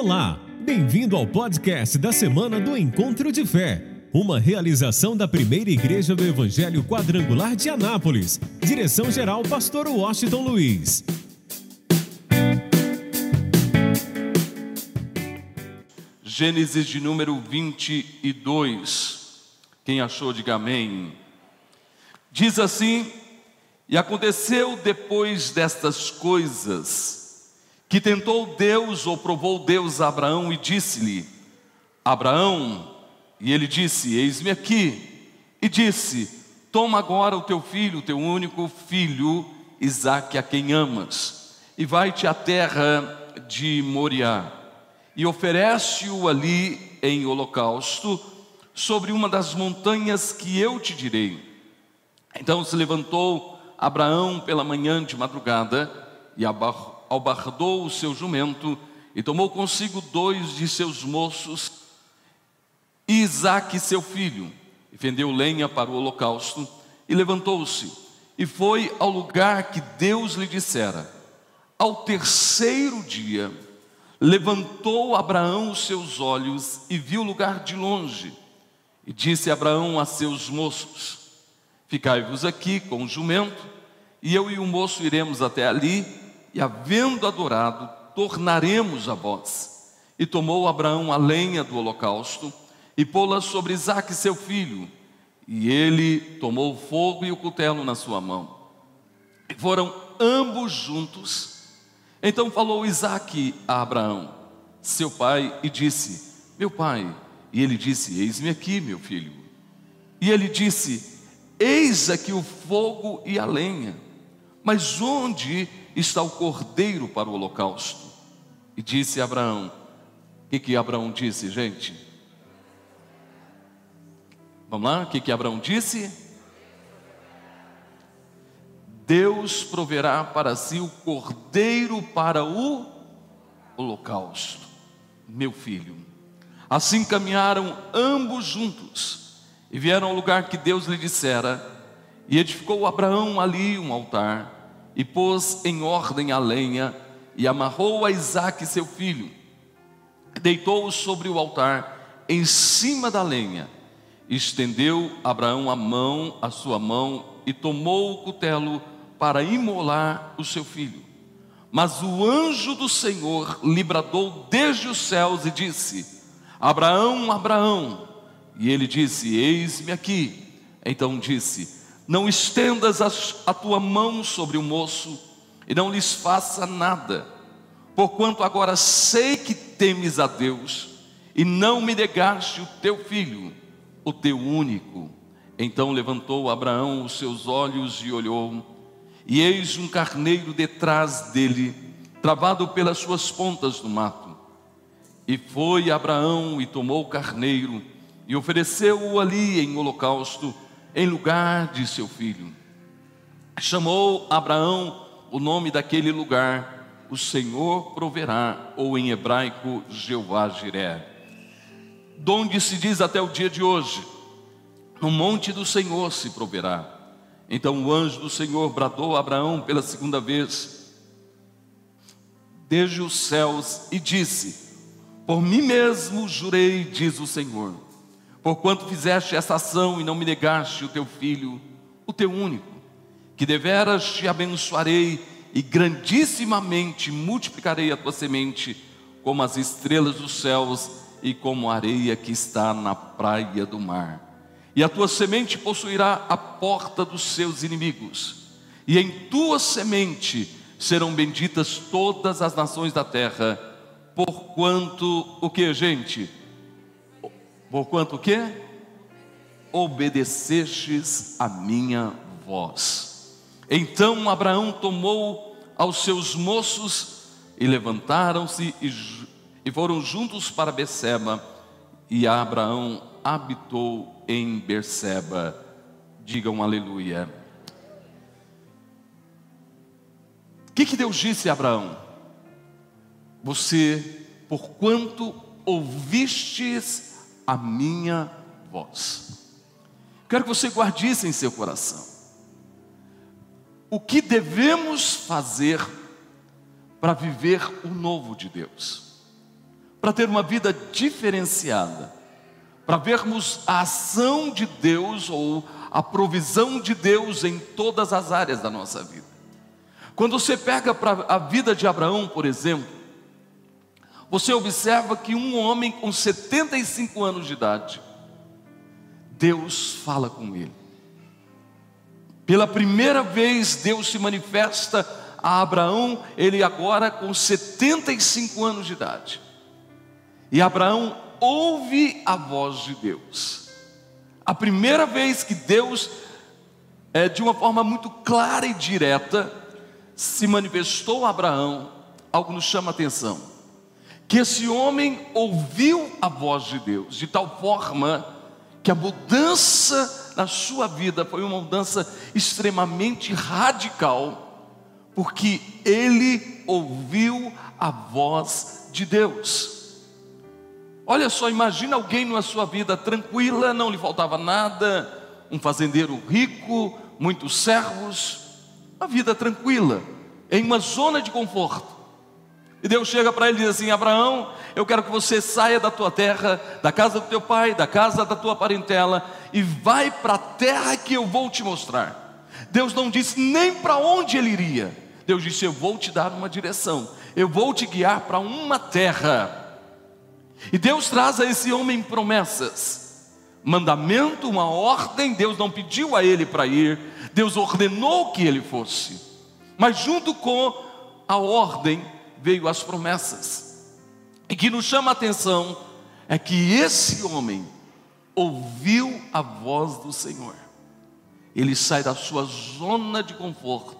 Olá, bem-vindo ao podcast da semana do Encontro de Fé, uma realização da primeira igreja do Evangelho Quadrangular de Anápolis. Direção-geral, Pastor Washington Luiz. Gênesis de número 22. Quem achou, diga amém. Diz assim: E aconteceu depois destas coisas que tentou Deus ou provou Deus a Abraão e disse-lhe: Abraão, e ele disse: Eis-me aqui. E disse: Toma agora o teu filho, o teu único filho, Isaque, a quem amas, e vai-te à terra de Moriá, e oferece-o ali em holocausto, sobre uma das montanhas que eu te direi. Então se levantou Abraão pela manhã de madrugada e abarrou albardou o seu jumento e tomou consigo dois de seus moços, Isaque, seu filho, e fendeu lenha para o holocausto, e levantou-se, e foi ao lugar que Deus lhe dissera. Ao terceiro dia, levantou Abraão os seus olhos e viu o lugar de longe, e disse Abraão a seus moços: Ficai-vos aqui com o jumento, e eu e o moço iremos até ali, e havendo adorado, tornaremos a vós. E tomou Abraão a lenha do holocausto e pô-la sobre Isaque, seu filho. E ele tomou o fogo e o cutelo na sua mão. E foram ambos juntos. Então falou Isaque a Abraão, seu pai, e disse: Meu pai. E ele disse: Eis-me aqui, meu filho. E ele disse: Eis aqui o fogo e a lenha, mas onde está o cordeiro para o holocausto. E disse Abraão: O que, que Abraão disse, gente? Vamos lá? O que, que Abraão disse? Deus proverá para si o cordeiro para o holocausto, meu filho. Assim caminharam ambos juntos e vieram ao lugar que Deus lhe dissera, e edificou Abraão ali um altar e pôs em ordem a lenha e amarrou a Isaque seu filho, deitou-o sobre o altar em cima da lenha, estendeu Abraão a mão, a sua mão, e tomou o cutelo para imolar o seu filho. Mas o anjo do Senhor lhe bradou desde os céus e disse: Abraão, Abraão. E ele disse: Eis-me aqui. Então disse: não estendas a tua mão sobre o moço e não lhes faça nada, porquanto agora sei que temes a Deus e não me negaste o teu filho, o teu único. Então levantou Abraão os seus olhos e olhou, e eis um carneiro detrás dele, travado pelas suas pontas do mato. E foi Abraão e tomou o carneiro e ofereceu-o ali em holocausto em lugar de seu filho. Chamou Abraão o nome daquele lugar, o Senhor proverá, ou em hebraico, Jeová Jiré. Donde se diz até o dia de hoje, no monte do Senhor se proverá. Então o anjo do Senhor bradou a Abraão pela segunda vez, desde os céus, e disse: Por mim mesmo jurei, diz o Senhor Porquanto fizeste essa ação e não me negaste o teu filho, o teu único, que deveras te abençoarei e grandissimamente multiplicarei a tua semente, como as estrelas dos céus e como a areia que está na praia do mar. E a tua semente possuirá a porta dos seus inimigos, e em tua semente serão benditas todas as nações da terra, porquanto o que, gente? Porquanto o quê? Obedecestes a minha voz. Então Abraão tomou aos seus moços e levantaram-se e, e foram juntos para Beceba, e Abraão habitou em Berseba. Digam aleluia. O que, que Deus disse a Abraão? Você, por quanto ouvistes a minha voz. Quero que você guarde isso em seu coração. O que devemos fazer para viver o novo de Deus? para ter uma vida diferenciada, para vermos a ação de Deus ou a provisão de Deus em todas as áreas da nossa vida. Quando você pega para a vida de Abraão, por exemplo, você observa que um homem com 75 anos de idade, Deus fala com ele. Pela primeira vez, Deus se manifesta a Abraão, ele agora com 75 anos de idade. E Abraão ouve a voz de Deus. A primeira vez que Deus, é, de uma forma muito clara e direta, se manifestou a Abraão, algo nos chama a atenção. Que esse homem ouviu a voz de Deus, de tal forma que a mudança na sua vida foi uma mudança extremamente radical, porque ele ouviu a voz de Deus. Olha só, imagina alguém na sua vida tranquila, não lhe faltava nada, um fazendeiro rico, muitos servos, uma vida tranquila, em uma zona de conforto. E Deus chega para ele e diz assim: Abraão, eu quero que você saia da tua terra, da casa do teu pai, da casa da tua parentela, e vai para a terra que eu vou te mostrar. Deus não disse nem para onde ele iria, Deus disse: Eu vou te dar uma direção, eu vou te guiar para uma terra. E Deus traz a esse homem promessas, mandamento, uma ordem. Deus não pediu a ele para ir, Deus ordenou que ele fosse, mas junto com a ordem veio as promessas. E que nos chama a atenção é que esse homem ouviu a voz do Senhor. Ele sai da sua zona de conforto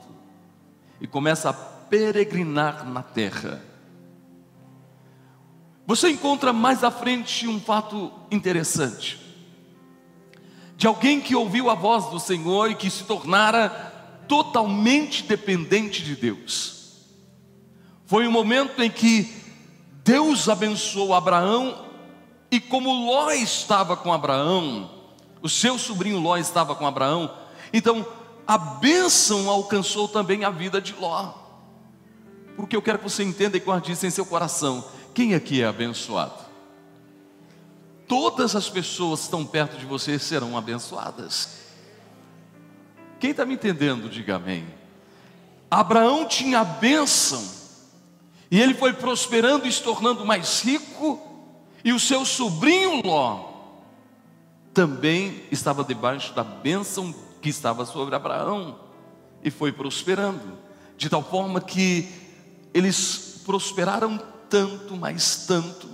e começa a peregrinar na terra você encontra mais à frente um fato interessante. De alguém que ouviu a voz do Senhor e que se tornara totalmente dependente de Deus. Foi um momento em que Deus abençoou Abraão e como Ló estava com Abraão, o seu sobrinho Ló estava com Abraão, então a bênção alcançou também a vida de Ló. Porque eu quero que você entenda e guarde isso em seu coração. Quem aqui é abençoado? Todas as pessoas que estão perto de você serão abençoadas. Quem está me entendendo, diga amém. Abraão tinha a bênção, e ele foi prosperando e se tornando mais rico, e o seu sobrinho Ló também estava debaixo da bênção que estava sobre Abraão, e foi prosperando, de tal forma que eles prosperaram tanto, mais tanto,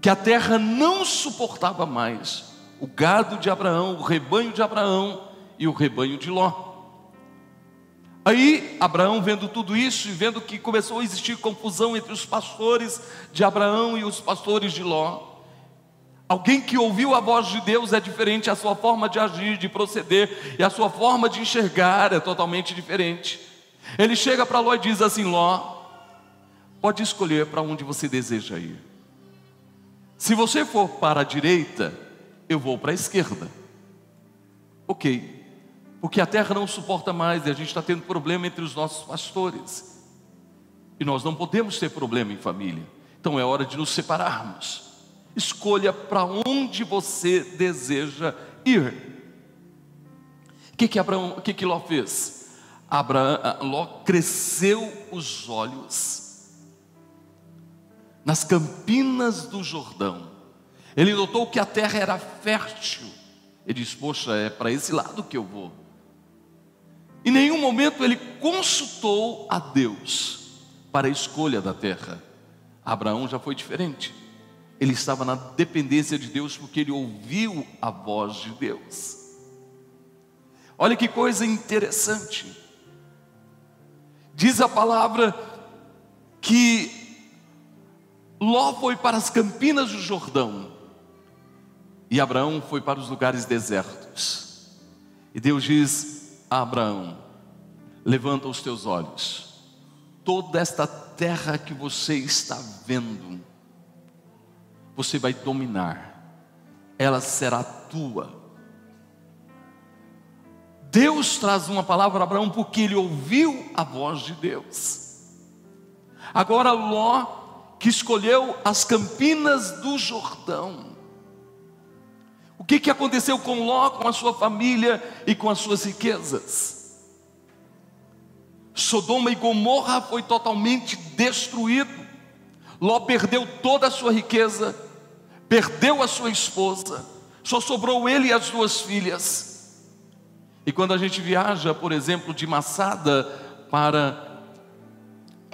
que a terra não suportava mais o gado de Abraão, o rebanho de Abraão e o rebanho de Ló. Aí Abraão, vendo tudo isso e vendo que começou a existir confusão entre os pastores de Abraão e os pastores de Ló, alguém que ouviu a voz de Deus é diferente, a sua forma de agir, de proceder e a sua forma de enxergar é totalmente diferente. Ele chega para Ló e diz assim: Ló, pode escolher para onde você deseja ir. Se você for para a direita, eu vou para a esquerda. Ok, porque a terra não suporta mais e a gente está tendo problema entre os nossos pastores. E nós não podemos ter problema em família. Então é hora de nos separarmos. Escolha para onde você deseja ir. O que que Abraão, que que Ló fez? Abraão, Ló cresceu os olhos nas campinas do Jordão. Ele notou que a terra era fértil. Ele disse: Poxa, é para esse lado que eu vou. Em nenhum momento ele consultou a Deus para a escolha da terra. Abraão já foi diferente. Ele estava na dependência de Deus porque ele ouviu a voz de Deus. Olha que coisa interessante. Diz a palavra que Ló foi para as campinas do Jordão e Abraão foi para os lugares desertos. E Deus diz a Abraão: Levanta os teus olhos, toda esta terra que você está vendo, você vai dominar, ela será tua. Deus traz uma palavra a Abraão porque ele ouviu a voz de Deus. Agora Ló que escolheu as campinas do Jordão. O que, que aconteceu com Ló, com a sua família e com as suas riquezas? Sodoma e Gomorra foi totalmente destruído. Ló perdeu toda a sua riqueza, perdeu a sua esposa, só sobrou ele e as duas filhas. E quando a gente viaja, por exemplo, de Massada para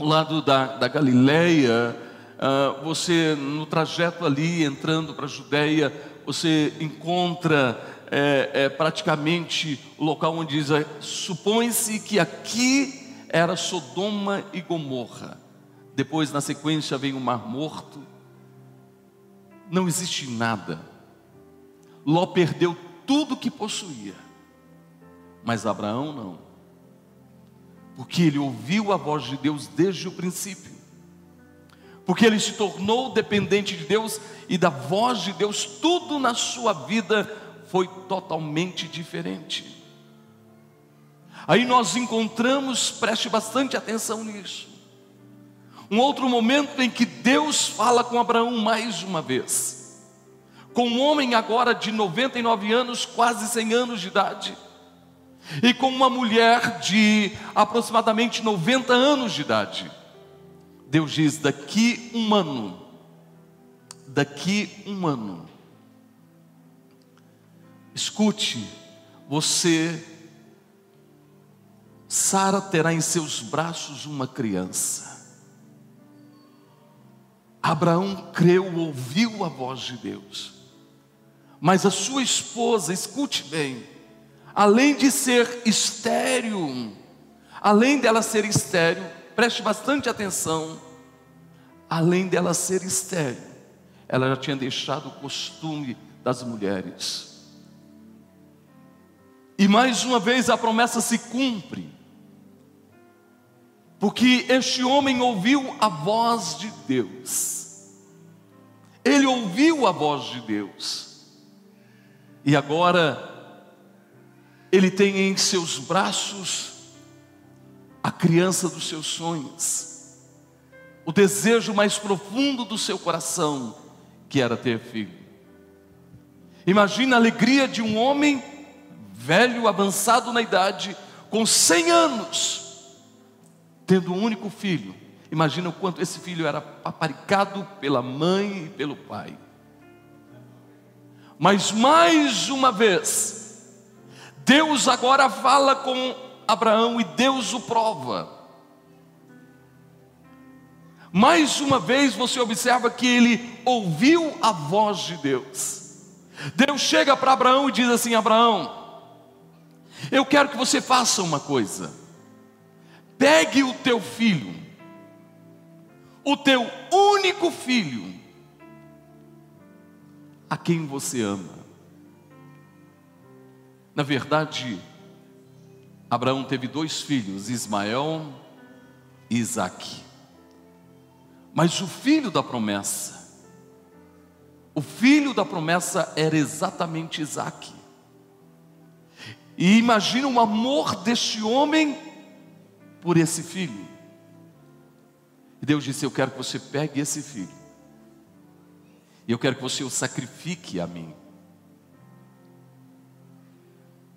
o lado da, da Galileia, uh, você no trajeto ali, entrando para a Judéia, você encontra é, é, praticamente o local onde diz: supõe-se que aqui era Sodoma e Gomorra. Depois, na sequência, vem o Mar Morto. Não existe nada. Ló perdeu tudo que possuía, mas Abraão não, porque ele ouviu a voz de Deus desde o princípio, porque ele se tornou dependente de Deus e da voz de Deus, tudo na sua vida foi totalmente diferente. Aí nós encontramos, preste bastante atenção nisso, um outro momento em que Deus fala com Abraão mais uma vez, com um homem agora de 99 anos, quase 100 anos de idade, e com uma mulher de aproximadamente 90 anos de idade. Deus diz: daqui um ano, daqui um ano, escute, você, Sara terá em seus braços uma criança. Abraão creu, ouviu a voz de Deus. Mas a sua esposa, escute bem, além de ser estéril, além dela ser estéril, preste bastante atenção, além dela ser estéril, ela já tinha deixado o costume das mulheres. E mais uma vez a promessa se cumpre, porque este homem ouviu a voz de Deus, ele ouviu a voz de Deus, e agora ele tem em seus braços a criança dos seus sonhos, o desejo mais profundo do seu coração, que era ter filho. Imagina a alegria de um homem velho, avançado na idade, com 100 anos, tendo um único filho, imagina o quanto esse filho era paparicado pela mãe e pelo pai. Mas mais uma vez, Deus agora fala com Abraão e Deus o prova. Mais uma vez você observa que ele ouviu a voz de Deus. Deus chega para Abraão e diz assim: Abraão, eu quero que você faça uma coisa. Pegue o teu filho, o teu único filho, a quem você ama. Na verdade, Abraão teve dois filhos, Ismael e Isaque. Mas o filho da promessa, o filho da promessa era exatamente Isaque. E imagina o amor deste homem por esse filho. E Deus disse: Eu quero que você pegue esse filho, e eu quero que você o sacrifique a mim.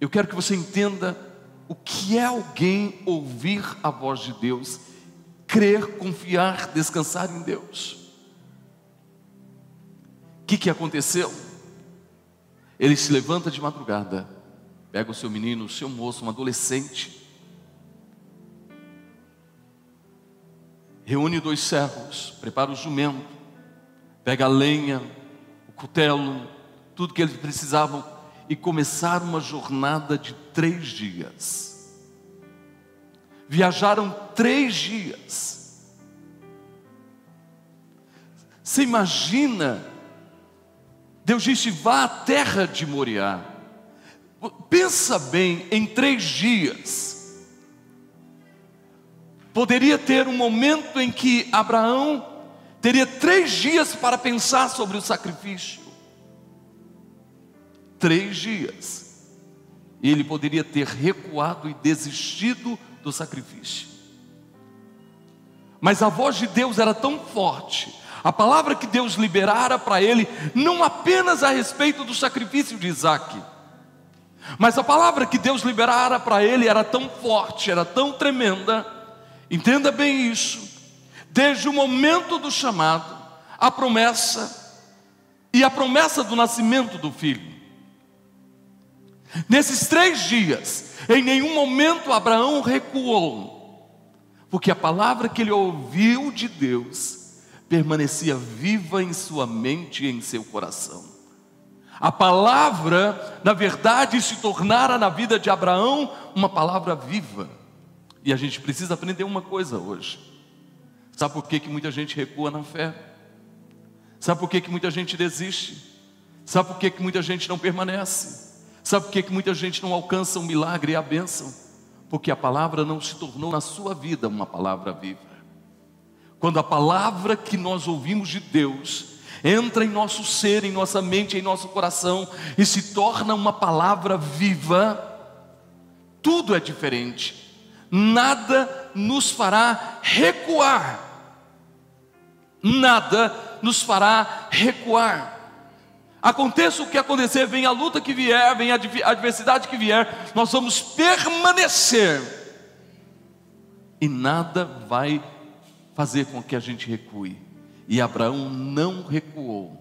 Eu quero que você entenda o que é alguém ouvir a voz de Deus, crer, confiar, descansar em Deus. O que, que aconteceu? Ele se levanta de madrugada, pega o seu menino, o seu moço, um adolescente, reúne dois servos, prepara o jumento, pega a lenha, o cutelo, tudo que eles precisavam e começaram uma jornada de três dias. Viajaram três dias. Você imagina? Deus disse: vá à terra de Moriá. Pensa bem, em três dias Poderia ter um momento em que Abraão teria três dias para pensar sobre o sacrifício. Três dias. E ele poderia ter recuado e desistido do sacrifício. Mas a voz de Deus era tão forte, a palavra que Deus liberara para ele, não apenas a respeito do sacrifício de Isaac, mas a palavra que Deus liberara para ele era tão forte, era tão tremenda, entenda bem isso, desde o momento do chamado, a promessa e a promessa do nascimento do filho. Nesses três dias, em nenhum momento Abraão recuou, porque a palavra que ele ouviu de Deus permanecia viva em sua mente e em seu coração. A palavra, na verdade, se tornara na vida de Abraão uma palavra viva. E a gente precisa aprender uma coisa hoje. Sabe por que, que muita gente recua na fé? Sabe por que, que muita gente desiste? Sabe por que, que muita gente não permanece? Sabe por que, que muita gente não alcança o um milagre e a bênção? Porque a palavra não se tornou na sua vida uma palavra viva. Quando a palavra que nós ouvimos de Deus entra em nosso ser, em nossa mente, em nosso coração e se torna uma palavra viva, tudo é diferente. Nada nos fará recuar nada nos fará recuar. Aconteça o que acontecer, venha a luta que vier, venha a adversidade que vier, nós vamos permanecer. E nada vai fazer com que a gente recue. E Abraão não recuou,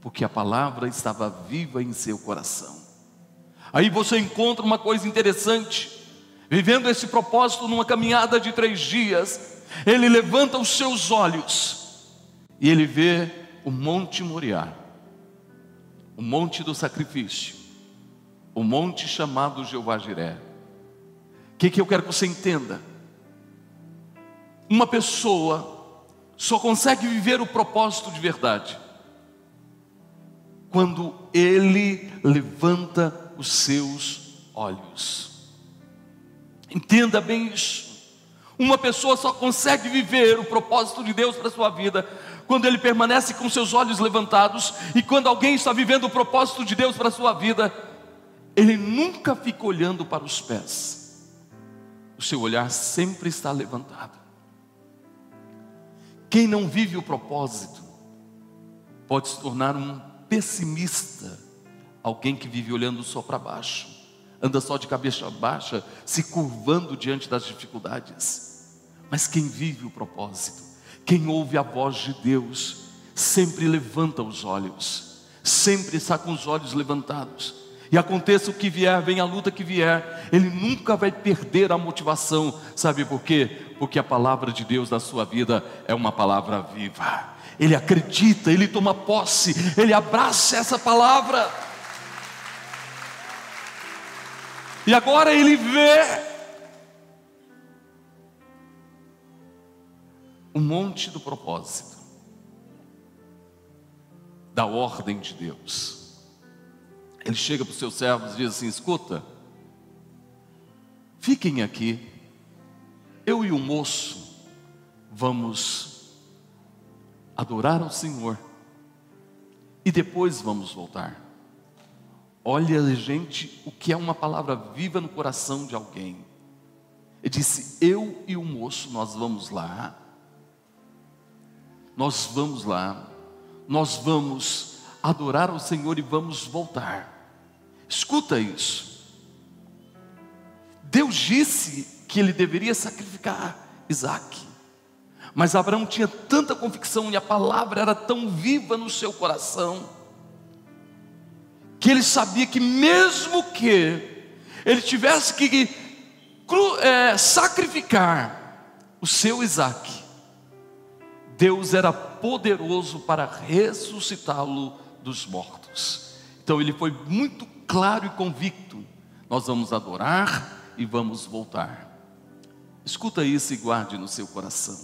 porque a palavra estava viva em seu coração. Aí você encontra uma coisa interessante, vivendo esse propósito numa caminhada de três dias, ele levanta os seus olhos e ele vê o Monte Moriá, o monte do sacrifício, o monte chamado Jeová Jiré. O que, que eu quero que você entenda? Uma pessoa só consegue viver o propósito de verdade quando ele levanta os seus olhos. Entenda bem isso. Uma pessoa só consegue viver o propósito de Deus para a sua vida quando ele permanece com seus olhos levantados e quando alguém está vivendo o propósito de Deus para a sua vida, ele nunca fica olhando para os pés, o seu olhar sempre está levantado. Quem não vive o propósito pode se tornar um pessimista, alguém que vive olhando só para baixo, anda só de cabeça baixa, se curvando diante das dificuldades. Mas quem vive o propósito, quem ouve a voz de Deus sempre levanta os olhos, sempre está com os olhos levantados. E aconteça o que vier, venha a luta que vier, ele nunca vai perder a motivação. Sabe por quê? Porque a palavra de Deus na sua vida é uma palavra viva. Ele acredita, ele toma posse, ele abraça essa palavra. E agora ele vê o monte do propósito, da ordem de Deus. Ele chega para os seus servos e diz assim: escuta, fiquem aqui, eu e o moço vamos adorar ao Senhor e depois vamos voltar. Olha, gente, o que é uma palavra viva no coração de alguém. Ele disse: Eu e o moço, nós vamos lá nós vamos lá, nós vamos adorar ao Senhor e vamos voltar. Escuta isso. Deus disse que ele deveria sacrificar Isaac. Mas Abraão tinha tanta convicção e a palavra era tão viva no seu coração, que ele sabia que, mesmo que ele tivesse que é, sacrificar o seu Isaac, Deus era poderoso para ressuscitá-lo dos mortos. Então ele foi muito claro e convicto: nós vamos adorar e vamos voltar. Escuta isso e guarde no seu coração.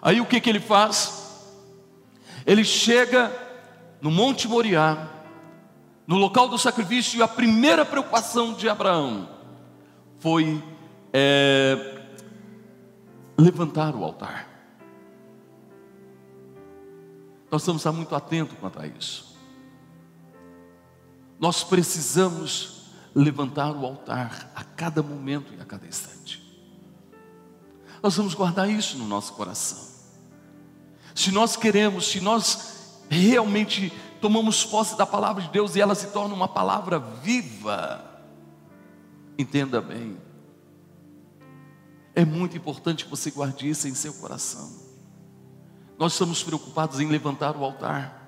Aí o que, que ele faz? Ele chega no Monte Moriá, no local do sacrifício, e a primeira preocupação de Abraão foi é, levantar o altar. Nós precisamos estar muito atentos quanto a isso. Nós precisamos levantar o altar a cada momento e a cada instante. Nós vamos guardar isso no nosso coração. Se nós queremos, se nós realmente tomamos posse da palavra de Deus e ela se torna uma palavra viva, entenda bem, é muito importante que você guarde isso em seu coração. Nós estamos preocupados em levantar o altar,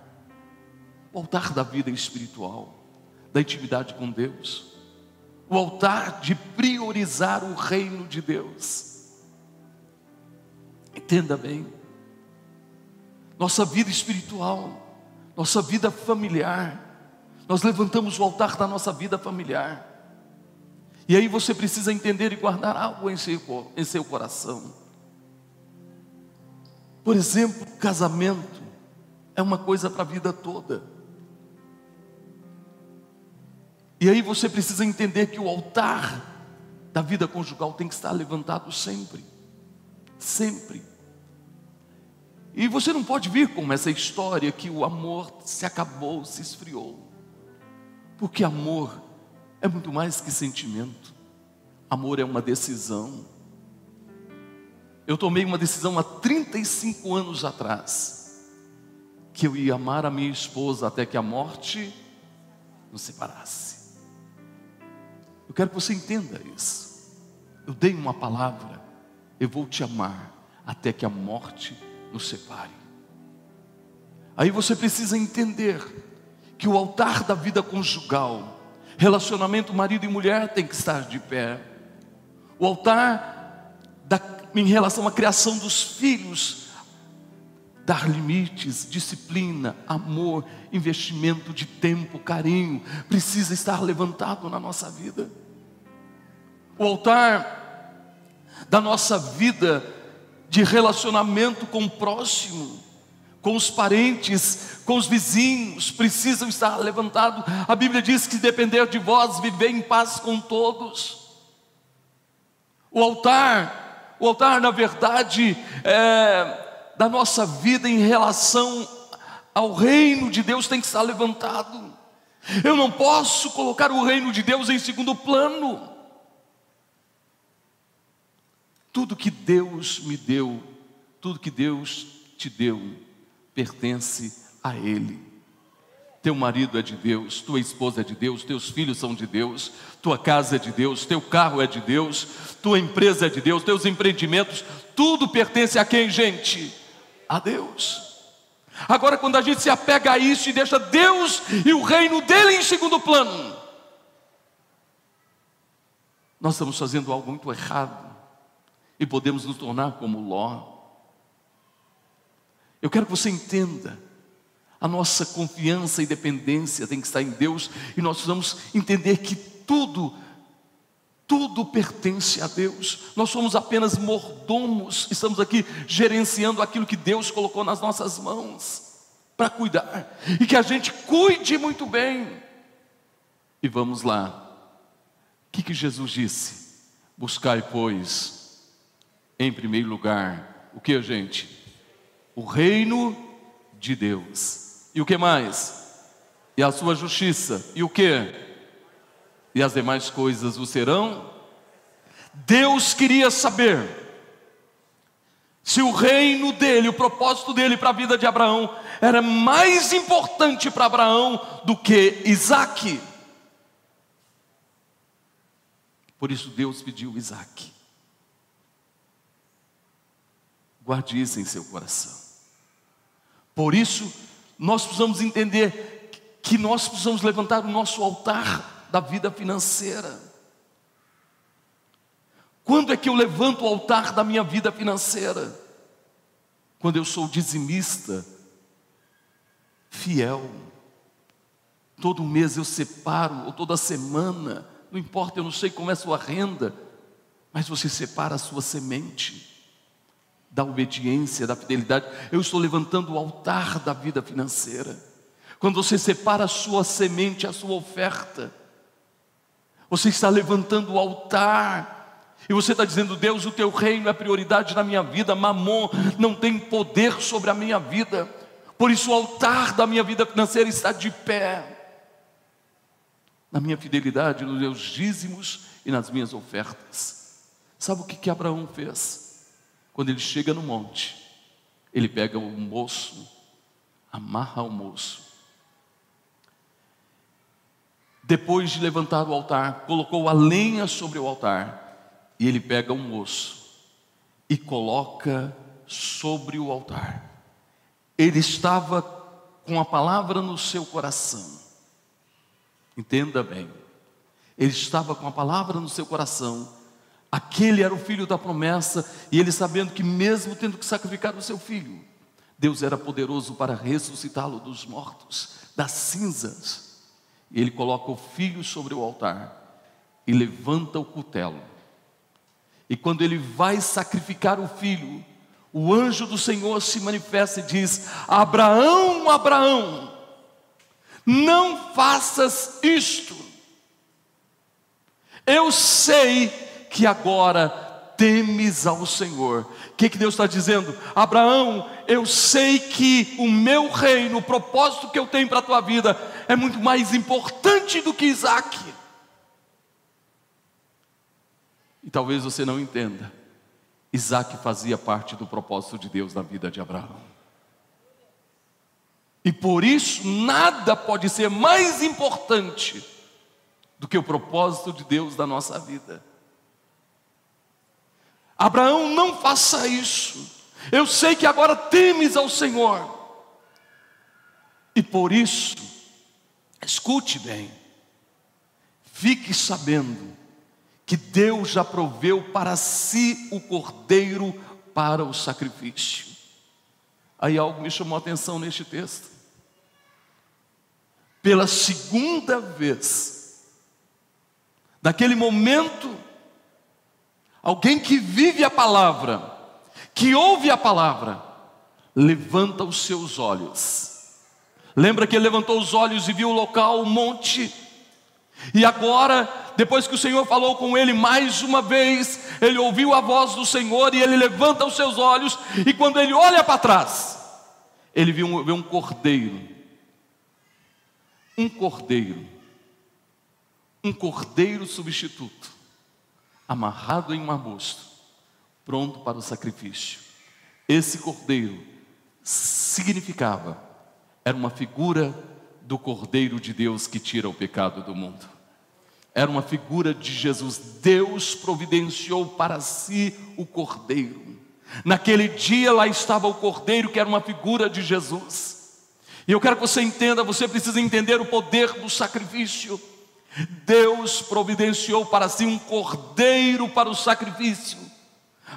o altar da vida espiritual, da intimidade com Deus, o altar de priorizar o reino de Deus. Entenda bem, nossa vida espiritual, nossa vida familiar, nós levantamos o altar da nossa vida familiar. E aí você precisa entender e guardar algo em seu, em seu coração. Por exemplo, casamento é uma coisa para a vida toda. E aí você precisa entender que o altar da vida conjugal tem que estar levantado sempre. Sempre. E você não pode vir com essa história que o amor se acabou, se esfriou. Porque amor é muito mais que sentimento. Amor é uma decisão. Eu tomei uma decisão há 35 anos atrás, que eu ia amar a minha esposa até que a morte nos separasse. Eu quero que você entenda isso. Eu dei uma palavra, eu vou te amar até que a morte nos separe. Aí você precisa entender que o altar da vida conjugal, relacionamento marido e mulher tem que estar de pé. O altar em relação à criação dos filhos, dar limites, disciplina, amor, investimento de tempo, carinho, precisa estar levantado na nossa vida. O altar da nossa vida de relacionamento com o próximo, com os parentes, com os vizinhos, precisam estar levantados. A Bíblia diz que depender de vós, viver em paz com todos. O altar, o altar, na verdade, é, da nossa vida em relação ao reino de Deus tem que estar levantado. Eu não posso colocar o reino de Deus em segundo plano. Tudo que Deus me deu, tudo que Deus te deu, pertence a Ele. Teu marido é de Deus, tua esposa é de Deus, teus filhos são de Deus, tua casa é de Deus, teu carro é de Deus, tua empresa é de Deus, teus empreendimentos, tudo pertence a quem, gente? A Deus. Agora, quando a gente se apega a isso e deixa Deus e o reino dele em segundo plano, nós estamos fazendo algo muito errado e podemos nos tornar como Ló. Eu quero que você entenda, a nossa confiança e dependência tem que estar em Deus, e nós precisamos entender que tudo, tudo pertence a Deus, nós somos apenas mordomos, estamos aqui gerenciando aquilo que Deus colocou nas nossas mãos, para cuidar, e que a gente cuide muito bem. E vamos lá, o que, que Jesus disse? Buscai, pois, em primeiro lugar, o que, gente? O reino de Deus. E o que mais? E a sua justiça. E o que? E as demais coisas o serão? Deus queria saber se o reino dele, o propósito dele para a vida de Abraão era mais importante para Abraão do que Isaac. Por isso Deus pediu Isaac. Guarde isso em seu coração. Por isso, nós precisamos entender que nós precisamos levantar o nosso altar da vida financeira. Quando é que eu levanto o altar da minha vida financeira? Quando eu sou dizimista, fiel. Todo mês eu separo, ou toda semana, não importa, eu não sei como é a sua renda, mas você separa a sua semente da obediência, da fidelidade. Eu estou levantando o altar da vida financeira. Quando você separa a sua semente, a sua oferta, você está levantando o altar. E você está dizendo, Deus, o teu reino é prioridade na minha vida, mamon não tem poder sobre a minha vida, por isso o altar da minha vida financeira está de pé, na minha fidelidade, nos meus dízimos e nas minhas ofertas. Sabe o que, que Abraão fez? Quando ele chega no monte, ele pega o moço, amarra o moço. Depois de levantar o altar, colocou a lenha sobre o altar, e ele pega o moço e coloca sobre o altar. Ele estava com a palavra no seu coração. Entenda bem. Ele estava com a palavra no seu coração. Aquele era o filho da promessa, e ele sabendo que, mesmo tendo que sacrificar o seu filho, Deus era poderoso para ressuscitá-lo dos mortos, das cinzas. E ele coloca o filho sobre o altar e levanta o cutelo. E quando ele vai sacrificar o filho, o anjo do Senhor se manifesta e diz: Abraão, Abraão, não faças isto. Eu sei que agora temes ao Senhor. O que, que Deus está dizendo? Abraão, eu sei que o meu reino, o propósito que eu tenho para a tua vida, é muito mais importante do que Isaac. E talvez você não entenda. Isaac fazia parte do propósito de Deus na vida de Abraão. E por isso, nada pode ser mais importante do que o propósito de Deus na nossa vida. Abraão, não faça isso. Eu sei que agora temes ao Senhor. E por isso, escute bem, fique sabendo que Deus já proveu para si o cordeiro para o sacrifício. Aí algo me chamou a atenção neste texto. Pela segunda vez, naquele momento, alguém que vive a palavra, que ouve a palavra, levanta os seus olhos. Lembra que ele levantou os olhos e viu o local, o monte, e agora depois que o Senhor falou com ele mais uma vez, ele ouviu a voz do Senhor e ele levanta os seus olhos, e quando ele olha para trás, ele vê um, vê um cordeiro, um cordeiro, um cordeiro substituto, amarrado em um arbusto, pronto para o sacrifício. Esse cordeiro significava, era uma figura do cordeiro de Deus que tira o pecado do mundo era uma figura de Jesus. Deus providenciou para si o cordeiro. Naquele dia lá estava o cordeiro, que era uma figura de Jesus. E eu quero que você entenda, você precisa entender o poder do sacrifício. Deus providenciou para si um cordeiro para o sacrifício,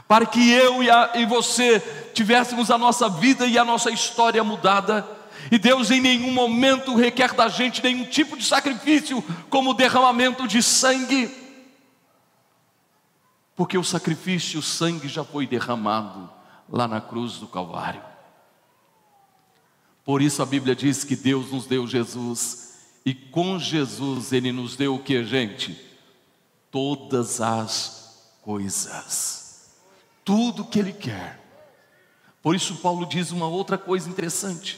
para que eu e, a, e você tivéssemos a nossa vida e a nossa história mudada e Deus em nenhum momento requer da gente nenhum tipo de sacrifício, como derramamento de sangue, porque o sacrifício, o sangue já foi derramado lá na cruz do Calvário. Por isso a Bíblia diz que Deus nos deu Jesus, e com Jesus Ele nos deu o que, gente? Todas as coisas, tudo que Ele quer. Por isso, Paulo diz uma outra coisa interessante.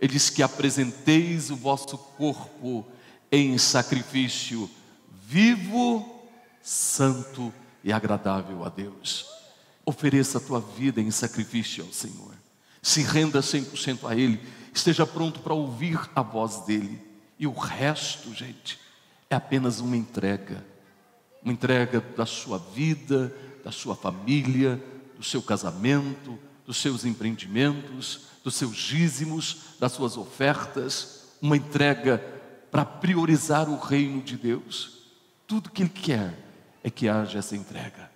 Ele diz que apresenteis o vosso corpo em sacrifício vivo, santo e agradável a Deus. Ofereça a tua vida em sacrifício ao Senhor. Se renda 100% a Ele. Esteja pronto para ouvir a voz dEle. E o resto, gente, é apenas uma entrega. Uma entrega da sua vida, da sua família, do seu casamento, dos seus empreendimentos, dos seus dízimos, das suas ofertas, uma entrega para priorizar o reino de Deus. Tudo que Ele quer é que haja essa entrega.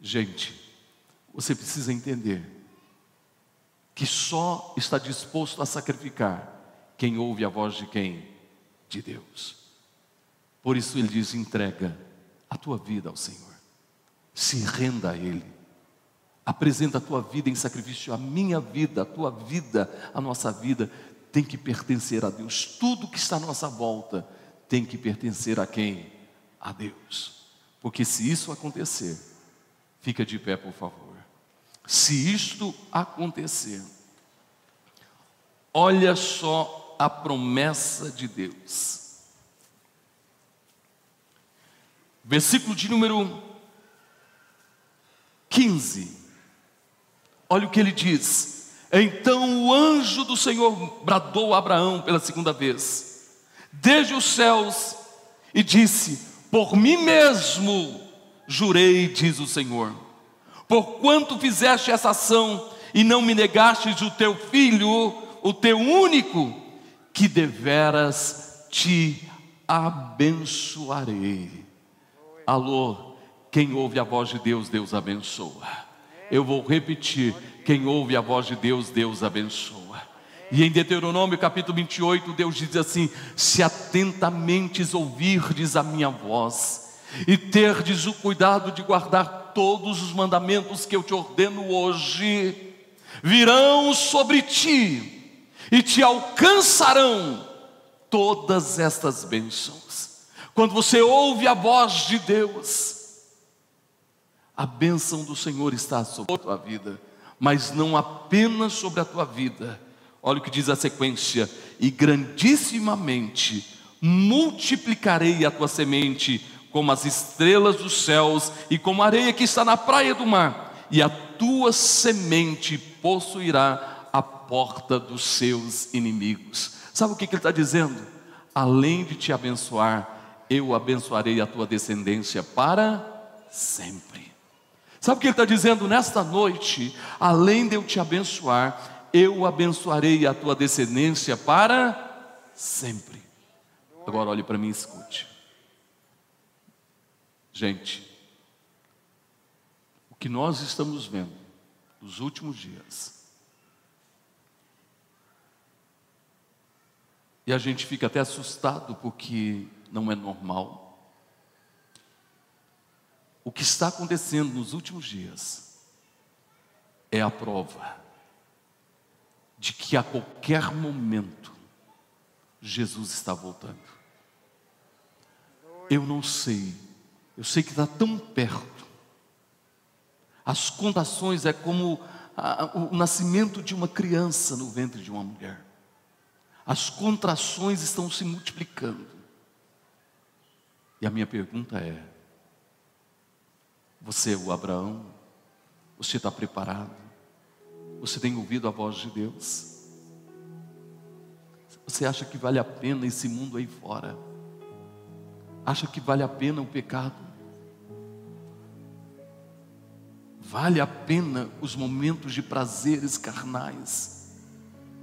Gente, você precisa entender que só está disposto a sacrificar quem ouve a voz de quem? De Deus. Por isso ele diz: entrega a tua vida ao Senhor, se renda a Ele Apresenta a tua vida em sacrifício, a minha vida, a tua vida, a nossa vida tem que pertencer a Deus. Tudo que está à nossa volta tem que pertencer a quem? A Deus. Porque se isso acontecer, fica de pé, por favor. Se isto acontecer, olha só a promessa de Deus. Versículo de número 15 Olha o que ele diz. Então o anjo do Senhor bradou a Abraão pela segunda vez, desde os céus, e disse: Por mim mesmo jurei, diz o Senhor, porquanto fizeste essa ação e não me negastes o teu filho, o teu único, que deveras te abençoarei. Alô, quem ouve a voz de Deus, Deus abençoa. Eu vou repetir: quem ouve a voz de Deus, Deus abençoa. E em Deuteronômio capítulo 28, Deus diz assim: Se atentamente ouvirdes a minha voz, e terdes o cuidado de guardar todos os mandamentos que eu te ordeno hoje, virão sobre ti e te alcançarão todas estas bênçãos. Quando você ouve a voz de Deus, a bênção do Senhor está sobre a tua vida, mas não apenas sobre a tua vida. Olha o que diz a sequência: e grandissimamente multiplicarei a tua semente como as estrelas dos céus e como a areia que está na praia do mar, e a tua semente possuirá porta dos seus inimigos. Sabe o que, que ele está dizendo? Além de te abençoar, eu abençoarei a tua descendência para sempre. Sabe o que ele está dizendo nesta noite? Além de eu te abençoar, eu abençoarei a tua descendência para sempre. Agora olhe para mim e escute. Gente, o que nós estamos vendo nos últimos dias E a gente fica até assustado porque não é normal. O que está acontecendo nos últimos dias é a prova de que a qualquer momento Jesus está voltando. Eu não sei, eu sei que está tão perto. As contações é como a, o nascimento de uma criança no ventre de uma mulher as contrações estão se multiplicando. E a minha pergunta é: você é o Abraão? Você está preparado? Você tem ouvido a voz de Deus? Você acha que vale a pena esse mundo aí fora? Acha que vale a pena o pecado? Vale a pena os momentos de prazeres carnais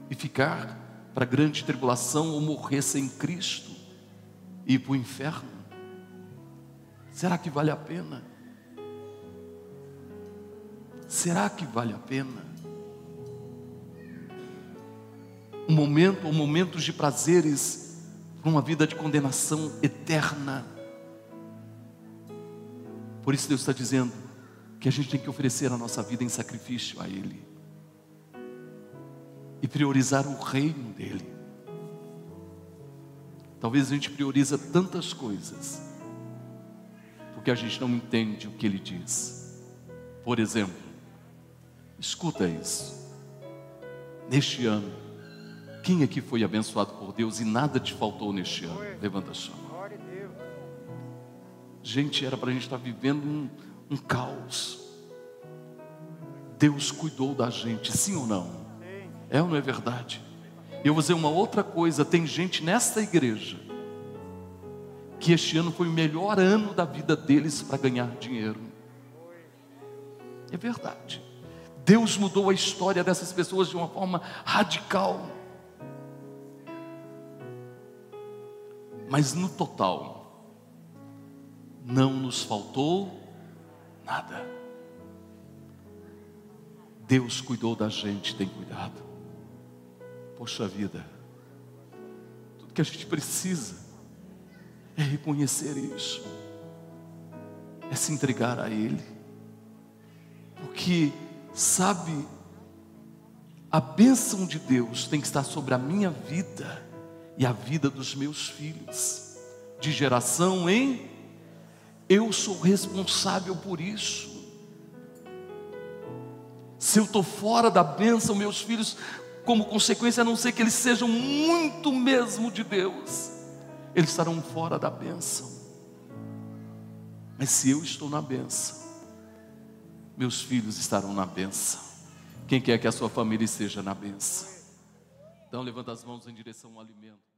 e ficar para a grande tribulação ou morrer sem Cristo e ir para o inferno? Será que vale a pena? Será que vale a pena? Um momento ou momentos de prazeres para uma vida de condenação eterna. Por isso Deus está dizendo que a gente tem que oferecer a nossa vida em sacrifício a Ele priorizar o reino dele. Talvez a gente prioriza tantas coisas, porque a gente não entende o que ele diz. Por exemplo, escuta isso. Neste ano, quem aqui foi abençoado por Deus e nada te faltou neste ano? Levanta a mão. Gente, era para a gente estar vivendo um, um caos. Deus cuidou da gente, sim ou não? É ou não é verdade? Eu vou dizer uma outra coisa: tem gente nesta igreja que este ano foi o melhor ano da vida deles para ganhar dinheiro. É verdade. Deus mudou a história dessas pessoas de uma forma radical. Mas no total, não nos faltou nada. Deus cuidou da gente, tem cuidado. Poxa vida, tudo que a gente precisa é reconhecer isso, é se entregar a Ele, porque, sabe, a bênção de Deus tem que estar sobre a minha vida e a vida dos meus filhos, de geração em eu sou responsável por isso. Se eu estou fora da bênção, meus filhos como consequência, a não ser que eles sejam muito mesmo de Deus, eles estarão fora da bênção. Mas se eu estou na bênção, meus filhos estarão na bênção. Quem quer que a sua família esteja na benção? Então levanta as mãos em direção ao alimento.